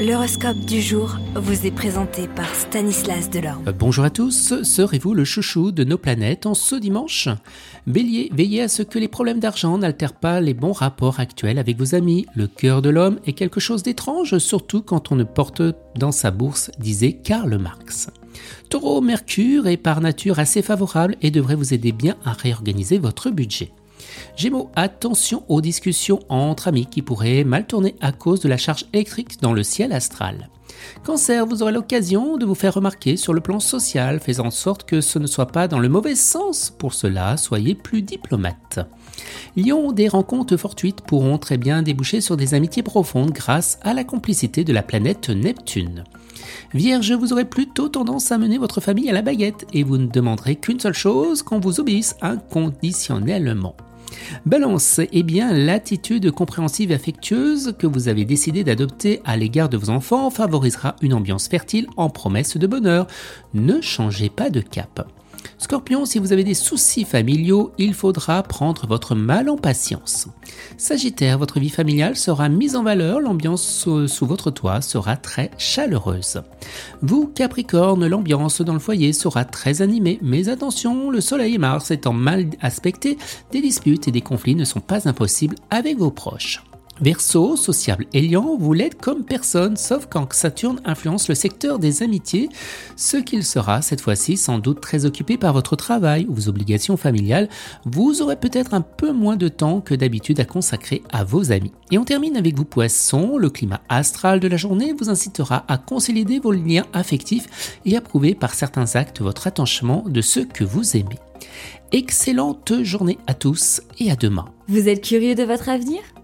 L'horoscope du jour vous est présenté par Stanislas Delorme. Euh, bonjour à tous, serez-vous le chouchou de nos planètes en ce dimanche? Bélier, veillez à ce que les problèmes d'argent n'altèrent pas les bons rapports actuels avec vos amis. Le cœur de l'homme est quelque chose d'étrange, surtout quand on ne porte dans sa bourse, disait Karl Marx. Taureau, Mercure est par nature assez favorable et devrait vous aider bien à réorganiser votre budget. Gémeaux, attention aux discussions entre amis qui pourraient mal tourner à cause de la charge électrique dans le ciel astral. Cancer, vous aurez l'occasion de vous faire remarquer sur le plan social, faisant en sorte que ce ne soit pas dans le mauvais sens. Pour cela, soyez plus diplomate. Lion, des rencontres fortuites pourront très bien déboucher sur des amitiés profondes grâce à la complicité de la planète Neptune. Vierge, vous aurez plutôt tendance à mener votre famille à la baguette et vous ne demanderez qu'une seule chose, qu'on vous obéisse inconditionnellement. Balance, eh bien l'attitude compréhensive et affectueuse que vous avez décidé d'adopter à l'égard de vos enfants favorisera une ambiance fertile en promesse de bonheur. Ne changez pas de cap. Scorpion, si vous avez des soucis familiaux, il faudra prendre votre mal en patience. Sagittaire, votre vie familiale sera mise en valeur, l'ambiance sous votre toit sera très chaleureuse. Vous, Capricorne, l'ambiance dans le foyer sera très animée, mais attention, le Soleil et Mars étant mal aspectés, des disputes et des conflits ne sont pas impossibles avec vos proches. Verseau, sociable et vous l'êtes comme personne, sauf quand Saturne influence le secteur des amitiés, ce qu'il sera cette fois-ci sans doute très occupé par votre travail ou vos obligations familiales, vous aurez peut-être un peu moins de temps que d'habitude à consacrer à vos amis. Et on termine avec vous poissons, le climat astral de la journée vous incitera à consolider vos liens affectifs et à prouver par certains actes votre attachement de ceux que vous aimez. Excellente journée à tous et à demain. Vous êtes curieux de votre avenir?